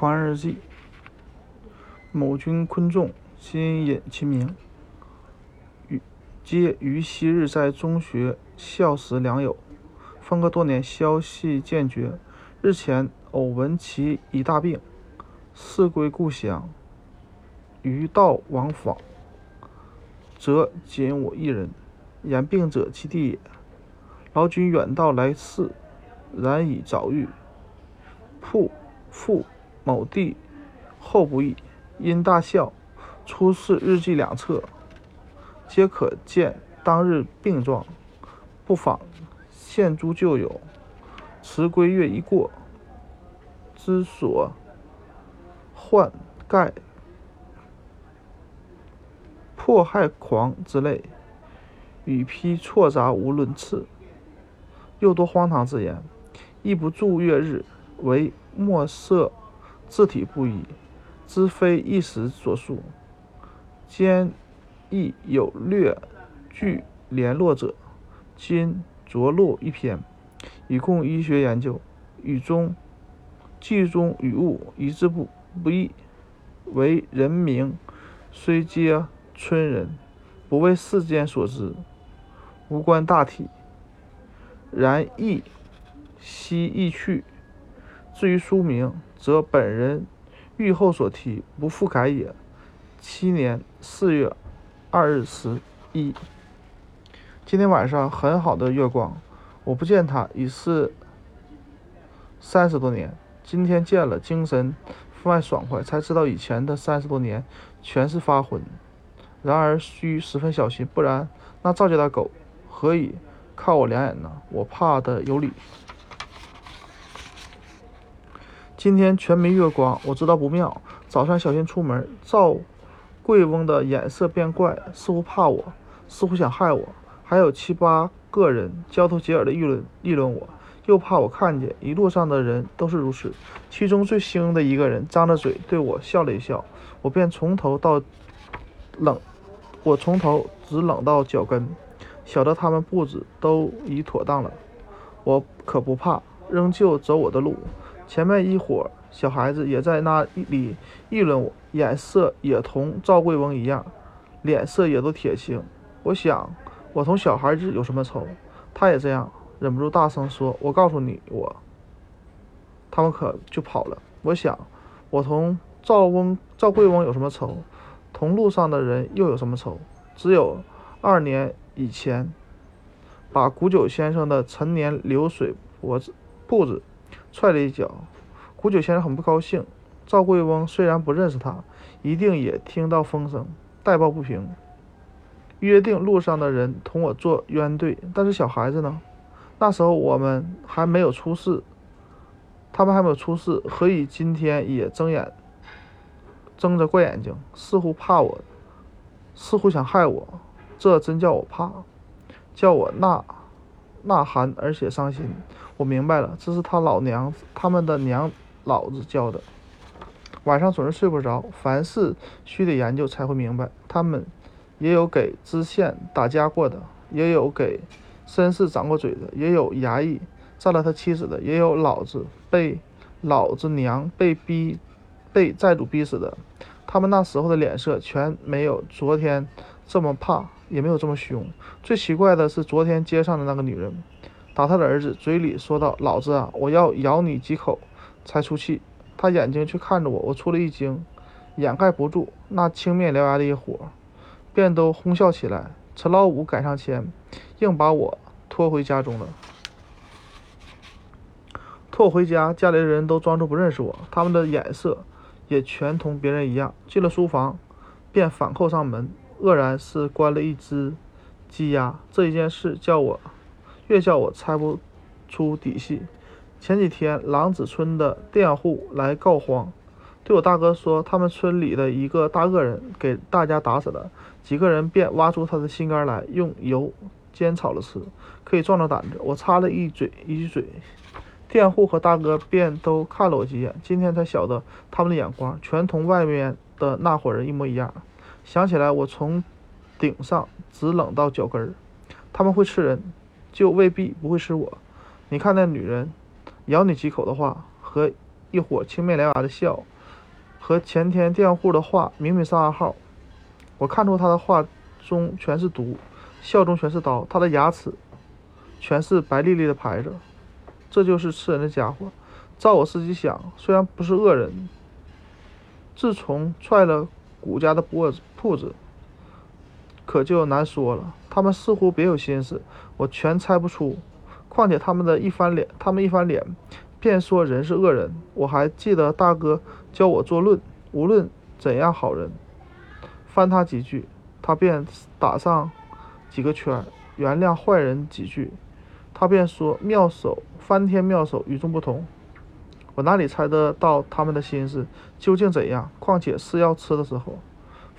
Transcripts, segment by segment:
狂日记。某君昆仲，新引其名。与皆于昔日在中学校时良友，分隔多年，消息渐绝。日前偶闻其已大病，似归故乡。余道往访，则仅我一人。言病者其弟也。劳君远道来赐，然已早愈。仆父某地后不易。因大笑，出示日记两册，皆可见当日病状，不妨现诸旧友。辞归月一过，之所患盖迫害狂之类，语批错杂无伦次，又多荒唐之言，亦不注月日，为墨色字体不一。知非一时所述，兼亦有略具联络者，今着录一篇，以供医学研究。语中记中语物一字不不异，为人名虽皆村人，不为世间所知，无关大体。然亦悉亦去。至于书名，则本人。狱后所提，不复改也。七年四月二日十一。今天晚上很好的月光，我不见他已是三十多年。今天见了，精神分外爽快，才知道以前的三十多年全是发昏。然而需十分小心，不然那赵家的狗何以看我两眼呢？我怕的有理。今天全没月光，我知道不妙。早上小心出门，赵贵翁的眼色变怪，似乎怕我，似乎想害我。还有七八个人交头接耳的议论议论我，又怕我看见。一路上的人都是如此。其中最凶的一个人张着嘴对我笑了一笑，我便从头到冷，我从头直冷到脚跟，晓得他们布置都已妥当了，我可不怕，仍旧走我的路。前面一伙小孩子也在那里议论我，眼色也同赵贵翁一样，脸色也都铁青。我想，我同小孩子有什么仇？他也这样，忍不住大声说：“我告诉你，我。”他们可就跑了。我想，我同赵翁、赵贵翁有什么仇？同路上的人又有什么仇？只有二年以前，把古九先生的陈年流水脖子铺子。踹了一脚，古九先生很不高兴。赵贵翁虽然不认识他，一定也听到风声，代报不平，约定路上的人同我做冤对。但是小孩子呢？那时候我们还没有出事，他们还没有出事，何以今天也睁眼睁着怪眼睛，似乎怕我，似乎想害我？这真叫我怕，叫我呐呐喊，而且伤心。我明白了，这是他老娘他们的娘老子教的。晚上总是睡不着，凡事须得研究才会明白。他们也有给知县打家过的，也有给绅士掌过嘴的，也有衙役占了他妻子的，也有老子被老子娘被逼被债主逼死的。他们那时候的脸色全没有昨天这么怕，也没有这么凶。最奇怪的是昨天街上的那个女人。打他的儿子，嘴里说道：“老子啊，我要咬你几口才出气。”他眼睛却看着我，我出了一惊，掩盖不住那青面獠牙的一伙，便都哄笑起来。陈老五赶上前，硬把我拖回家中了。拖回家，家里的人都装作不认识我，他们的眼色也全同别人一样。进了书房，便反扣上门，愕然是关了一只鸡鸭。这一件事叫我。越叫我猜不出底细。前几天，狼子村的佃户来告荒，对我大哥说，他们村里的一个大恶人给大家打死了。几个人便挖出他的心肝来，用油煎炒了吃，可以壮壮胆子。我插了一嘴一句嘴，佃户和大哥便都看了我几眼。今天才晓得，他们的眼光全同外面的那伙人一模一样。想起来，我从顶上直冷到脚跟儿。他们会吃人。就未必不会吃我。你看那女人，咬你几口的话，和一伙青面獠牙的笑，和前天佃户的话明明是暗号。我看出他的话中全是毒，笑中全是刀，他的牙齿全是白丽丽的牌子。这就是吃人的家伙。照我自己想，虽然不是恶人，自从踹了谷家的脖子铺子，可就难说了。他们似乎别有心思，我全猜不出。况且他们的一翻脸，他们一翻脸，便说人是恶人。我还记得大哥教我做论，无论怎样好人，翻他几句，他便打上几个圈；原谅坏人几句，他便说妙手翻天妙手，与众不同。我哪里猜得到他们的心思究竟怎样？况且是要吃的时候，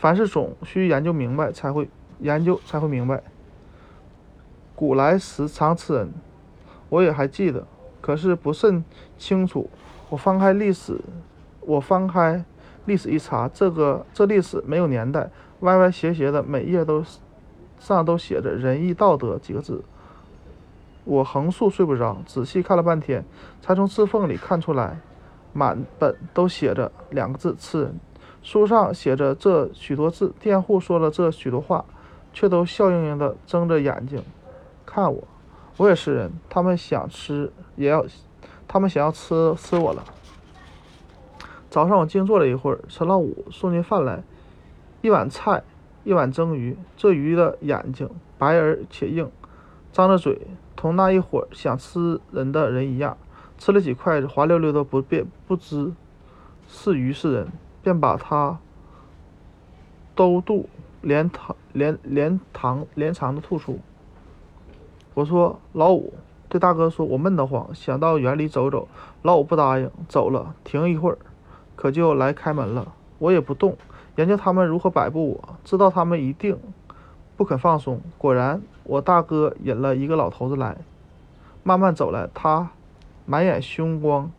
凡事总需研究明白才会研究才会明白。古来时常吃人，我也还记得，可是不甚清楚。我翻开历史，我翻开历史一查，这个这历史没有年代，歪歪斜斜的，每页都上都写着“仁义道德”几个字。我横竖睡不着，仔细看了半天，才从字缝里看出来，满本都写着两个字“吃人”。书上写着这许多字，佃户说了这许多话，却都笑盈盈的睁着眼睛看我。我也是人，他们想吃也要，他们想要吃吃我了。早上我静坐了一会儿，陈老五送进饭来，一碗菜，一碗蒸鱼。这鱼的眼睛白而且硬，张着嘴。同那一伙想吃人的人一样，吃了几筷子，滑溜溜的，不便不知是鱼是人，便把它兜肚连糖连连糖连肠的吐出。我说：“老五，对大哥说，我闷得慌，想到园里走走。”老五不答应，走了，停一会儿，可就来开门了。我也不动，研究他们如何摆布，我知道他们一定不肯放松。果然。我大哥引了一个老头子来，慢慢走来，他满眼凶光，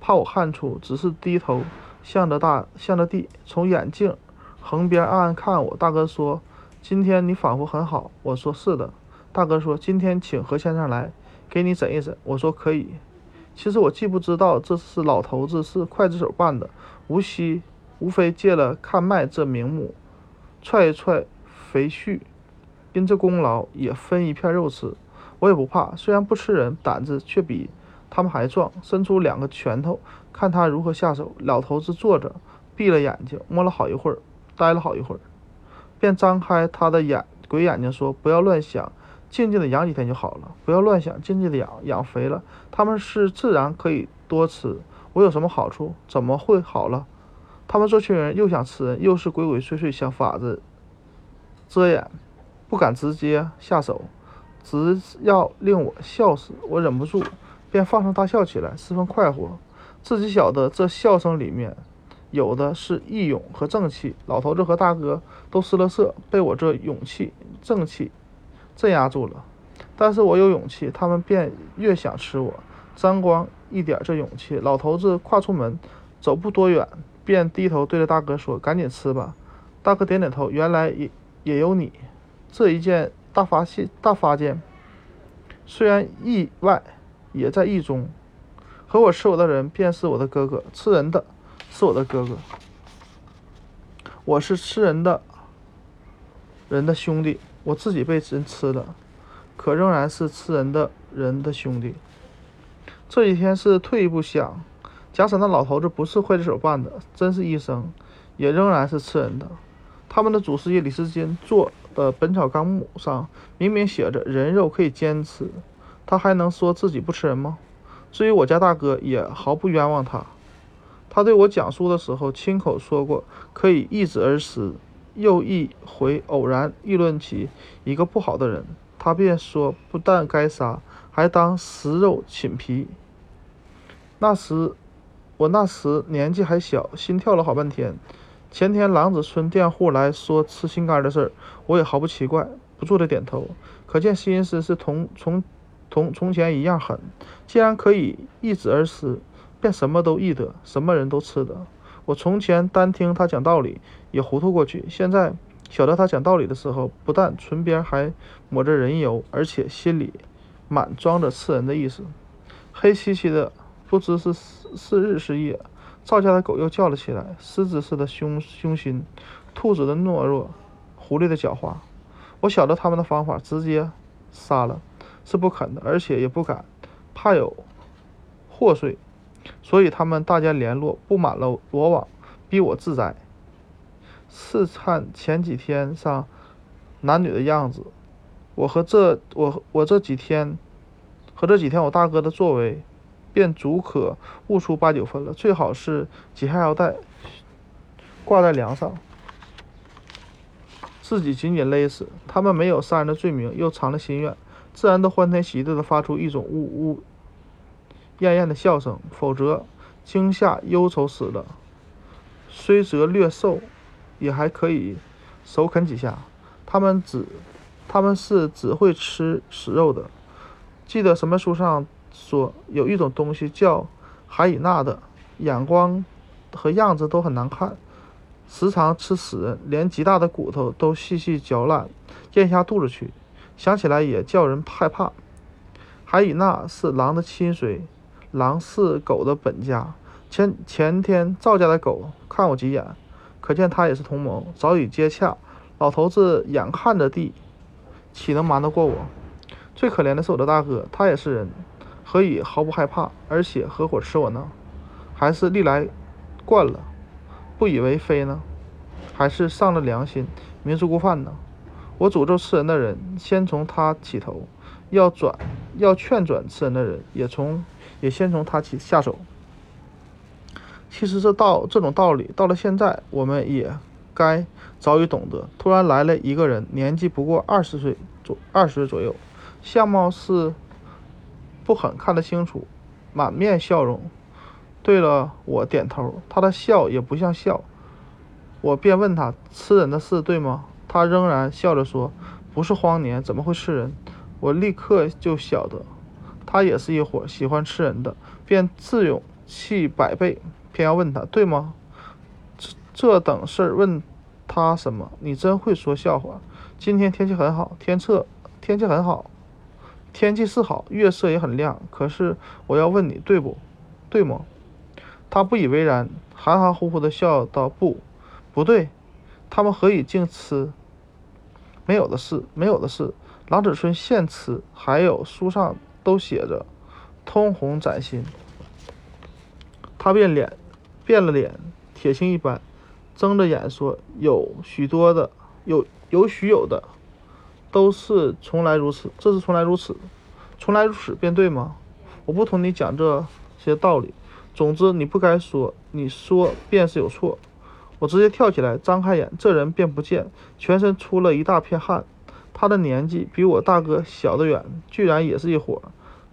怕我看出，只是低头向着大向着地，从眼镜横边暗暗看我。大哥说：“今天你仿佛很好。”我说：“是的。”大哥说：“今天请何先生来，给你诊一诊。”我说：“可以。”其实我既不知道这是老头子是刽子手办的，无锡无非借了看脉这名目，踹一踹肥婿。因这功劳也分一片肉吃，我也不怕。虽然不吃人，胆子却比他们还壮。伸出两个拳头，看他如何下手。老头子坐着，闭了眼睛，摸了好一会儿，呆了好一会儿，便张开他的眼鬼眼睛说：“不要乱想，静静的养几天就好了。不要乱想，静静的养，养肥了，他们是自然可以多吃。我有什么好处？怎么会好了？他们这群人又想吃人，又是鬼鬼祟祟，想法子遮掩。”不敢直接下手，只要令我笑死。我忍不住，便放声大笑起来，十分快活。自己晓得这笑声里面有的是义勇和正气。老头子和大哥都失了色，被我这勇气、正气镇压住了。但是我有勇气，他们便越想吃我，沾光一点这勇气。老头子跨出门，走不多远，便低头对着大哥说：“赶紧吃吧。”大哥点点头，原来也也有你。这一件大发现，大发现，虽然意外，也在意中。和我吃我的人，便是我的哥哥；吃人的，是我的哥哥。我是吃人的人的兄弟，我自己被人吃了，可仍然是吃人的人的兄弟。这几天是退一步想，假使那老头子不是刽子手办的，真是医生，也仍然是吃人的。他们的祖师爷李时珍做的《本草纲目》上明明写着人肉可以煎吃，他还能说自己不吃人吗？至于我家大哥，也毫不冤枉他。他对我讲述的时候，亲口说过可以易子而食。又一回偶然议论起一个不好的人，他便说不但该杀，还当食肉寝皮。那时我那时年纪还小，心跳了好半天。前天狼子村佃户来说吃心肝的事儿，我也毫不奇怪，不住的点头。可见心思是同从同从前一样狠。既然可以易子而食，便什么都易得，什么人都吃得。我从前单听他讲道理也糊涂过去，现在晓得他讲道理的时候，不但唇边还抹着人油，而且心里满装着吃人的意思。黑漆漆的，不知是是日是夜，赵家的狗又叫了起来，狮子似的凶凶心，兔子的懦弱，狐狸的狡猾。我晓得他们的方法，直接杀了是不肯的，而且也不敢，怕有祸祟，所以他们大家联络，布满了罗网，逼我自裁。试看前几天上男女的样子，我和这我我这几天和这几天我大哥的作为，便足可悟出八九分了。最好是解下腰带，挂在梁上，自己紧紧勒死。他们没有杀人的罪名，又藏了心愿，自然都欢天喜地的发出一种呜呜咽咽的笑声。否则惊吓忧愁死了，虽则略瘦。也还可以手啃几下，他们只他们是只会吃死肉的。记得什么书上说有一种东西叫海以纳的，眼光和样子都很难看，时常吃死人，连极大的骨头都细细嚼烂，咽下肚子去。想起来也叫人害怕。海以那是狼的亲随，狼是狗的本家。前前天赵家的狗看我几眼。可见他也是同盟，早已接洽。老头子眼看着地，岂能瞒得过我？最可怜的是我的大哥，他也是人，何以毫不害怕，而且合伙吃我呢？还是历来惯了，不以为非呢？还是丧了良心，明知故犯呢？我诅咒吃人的人，先从他起头；要转，要劝转吃人的人，也从也先从他起下手。其实这道这种道理，到了现在，我们也该早已懂得。突然来了一个人，年纪不过二十岁左二十岁左右，相貌是不很看得清楚，满面笑容，对了我点头。他的笑也不像笑，我便问他吃人的事对吗？他仍然笑着说：“不是荒年，怎么会吃人？”我立刻就晓得，他也是一伙喜欢吃人的，便自勇气百倍。偏要问他对吗？这等事儿问他什么？你真会说笑话。今天天气很好，天测天气很好，天气是好，月色也很亮。可是我要问你对不？对吗？他不以为然，含含糊糊的笑道：“不，不对。他们何以竟吃？没有的事，没有的事。郎子孙现吃，还有书上都写着，通红崭新。”他变脸。变了脸，铁青一般，睁着眼说：“有许多的，有有许有的，都是从来如此。这是从来如此，从来如此便对吗？我不同你讲这些道理。总之，你不该说，你说便是有错。”我直接跳起来，张开眼，这人便不见，全身出了一大片汗。他的年纪比我大哥小得远，居然也是一伙。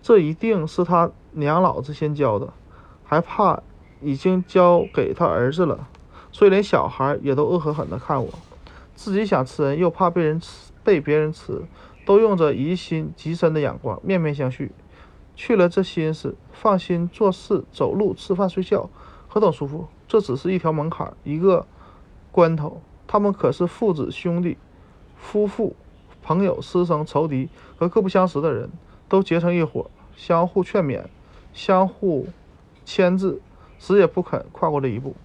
这一定是他娘老子先教的，还怕。已经交给他儿子了，所以连小孩也都恶狠狠地看我。自己想吃人，又怕被人吃，被别人吃，都用着疑心极深的眼光，面面相觑。去了这心思，放心做事、走路、吃饭、睡觉，何等舒服！这只是一条门槛，一个关头。他们可是父子、兄弟、夫妇、朋友、师生、仇敌和各不相识的人，都结成一伙，相互劝勉，相互牵制。死也不肯跨过这一步。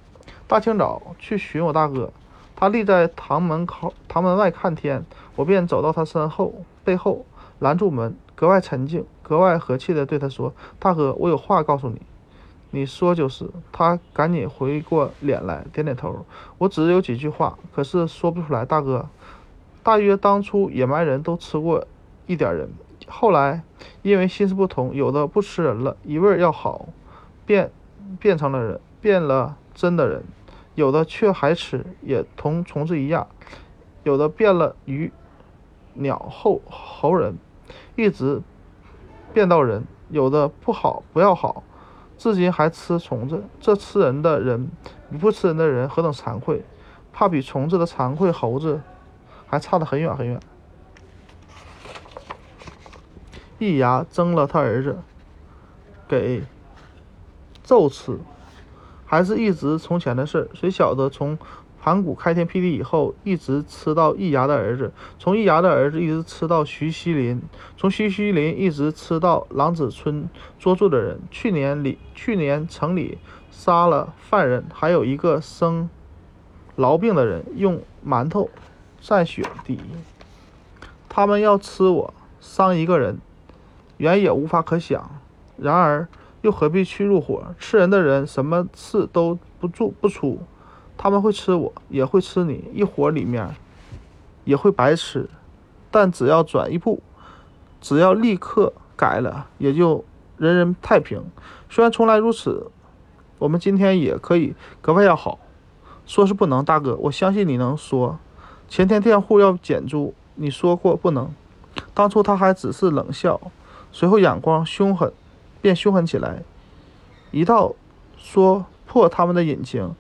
大清早去寻我大哥，他立在堂门口，堂门外看天。我便走到他身后，背后拦住门，格外沉静，格外和气地对他说：“大哥，我有话告诉你。”你说就是。他赶紧回过脸来，点点头。我只有几句话，可是说不出来。大哥，大约当初野蛮人都吃过一点人，后来因为心思不同，有的不吃人了，一味要好，变。变成了人，变了真的人，有的却还吃，也同虫子一样；有的变了鱼、鸟、后猴人，一直变到人；有的不好不要好，至今还吃虫子。这吃人的人比不吃人的人何等惭愧，怕比虫子的惭愧猴子还差得很远很远。一牙争了他儿子，给。揍吃，还是一直从前的事谁晓得从盘古开天辟地以后，一直吃到易牙的儿子，从易牙的儿子一直吃到徐锡林，从徐锡林一直吃到狼子村捉住的人。去年里，去年城里杀了犯人，还有一个生痨病的人，用馒头蘸血滴。他们要吃我，伤一个人，原也无法可想。然而又何必去入伙？吃人的人，什么事都不做不出。他们会吃我，也会吃你，一伙里面也会白吃。但只要转一步，只要立刻改了，也就人人太平。虽然从来如此，我们今天也可以格外要好。说是不能，大哥，我相信你能说。前天佃户要减租，你说过不能。当初他还只是冷笑，随后眼光凶狠，变凶狠起来。一道说破他们的隐情。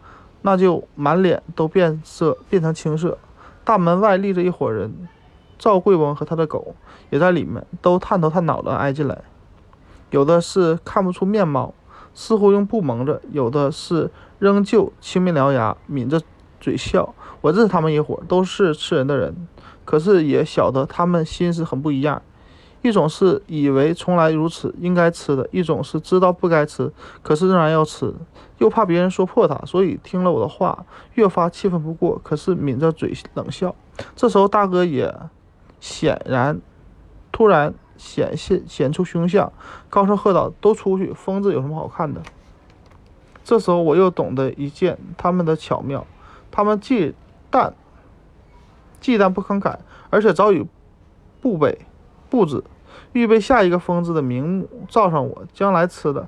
那就满脸都变色，变成青色。大门外立着一伙人，赵贵翁和他的狗也在里面，都探头探脑的挨进来。有的是看不出面貌，似乎用布蒙着；有的是仍旧青面獠牙，抿着嘴笑。我认识他们一伙，都是吃人的人，可是也晓得他们心思很不一样。一种是以为从来如此应该吃的，一种是知道不该吃，可是仍然要吃，又怕别人说破他，所以听了我的话越发气愤不过，可是抿着嘴冷笑。这时候大哥也显然突然显现显出凶相，高声喝道：“都出去！疯子有什么好看的？”这时候我又懂得一件他们的巧妙，他们忌惮忌惮不慷慨，而且早已不备布置。预备下一个疯子的名目，罩上我，将来吃的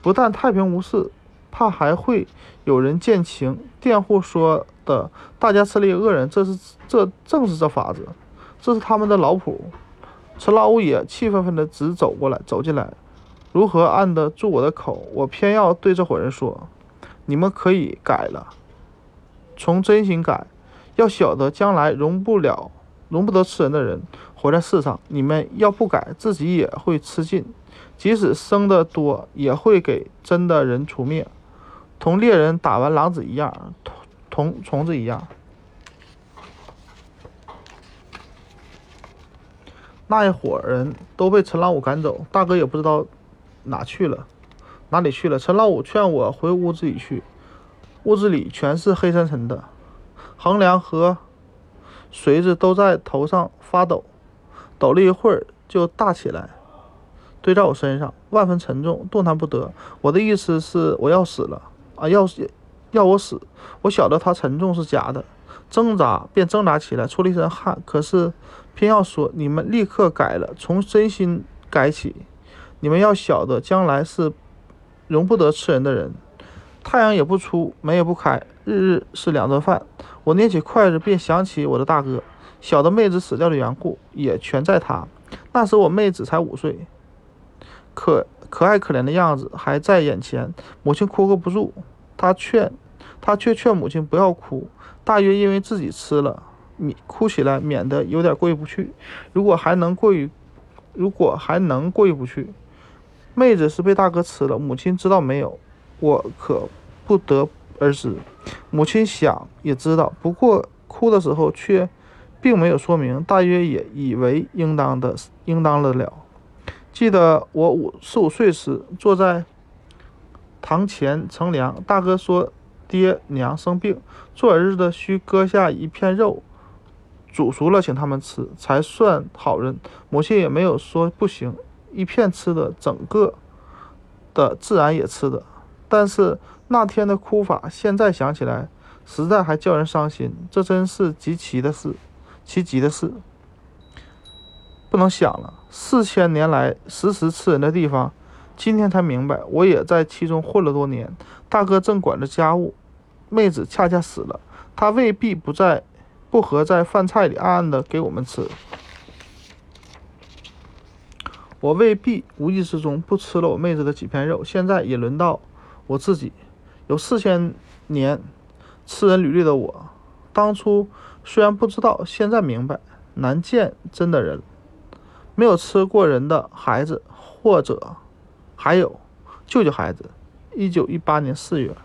不但太平无事，怕还会有人见情。佃户说的，大家吃了一个恶人，这是这正是这法子，这是他们的老谱。陈老五也气愤愤的直走过来，走进来，如何按得住我的口？我偏要对这伙人说：你们可以改了，从真心改，要晓得将来容不了。容不得吃人的人活在世上，你们要不改，自己也会吃尽；即使生的多，也会给真的人除灭，同猎人打完狼子一样，同同虫子一样。那一伙人都被陈老五赶走，大哥也不知道哪去了，哪里去了。陈老五劝我回屋子里去，屋子里全是黑沉沉的，横梁和。锤子都在头上发抖，抖了一会儿就大起来，堆在我身上，万分沉重，动弹不得。我的意思是我要死了啊！要要我死！我晓得他沉重是假的，挣扎便挣扎起来，出了一身汗。可是偏要说，你们立刻改了，从真心改起。你们要晓得，将来是容不得吃人的人。太阳也不出，门也不开，日日是两顿饭。我捏起筷子，便想起我的大哥，小的妹子死掉的缘故，也全在他。那时我妹子才五岁，可可爱可怜的样子还在眼前。母亲哭个不住，他劝，他却劝母亲不要哭，大约因为自己吃了，免哭起来免得有点过意不去。如果还能过意，如果还能过意不去，妹子是被大哥吃了，母亲知道没有？我可不得。而知母亲想也知道，不过哭的时候却并没有说明，大约也以为应当的，应当的了。记得我五四五岁时，坐在堂前乘凉，大哥说爹娘生病，做儿子的需割下一片肉，煮熟了请他们吃，才算好人。母亲也没有说不行，一片吃的，整个的自然也吃的，但是。那天的哭法，现在想起来，实在还叫人伤心。这真是极其的事，其极的事，不能想了。四千年来时时吃人的地方，今天才明白。我也在其中混了多年。大哥正管着家务，妹子恰恰死了，他未必不在，不合在饭菜里暗暗的给我们吃。我未必无意之中不吃了我妹子的几片肉。现在也轮到我自己。有四千年吃人履历的我，当初虽然不知道，现在明白，难见真的人。没有吃过人的孩子，或者还有救救孩子。一九一八年四月。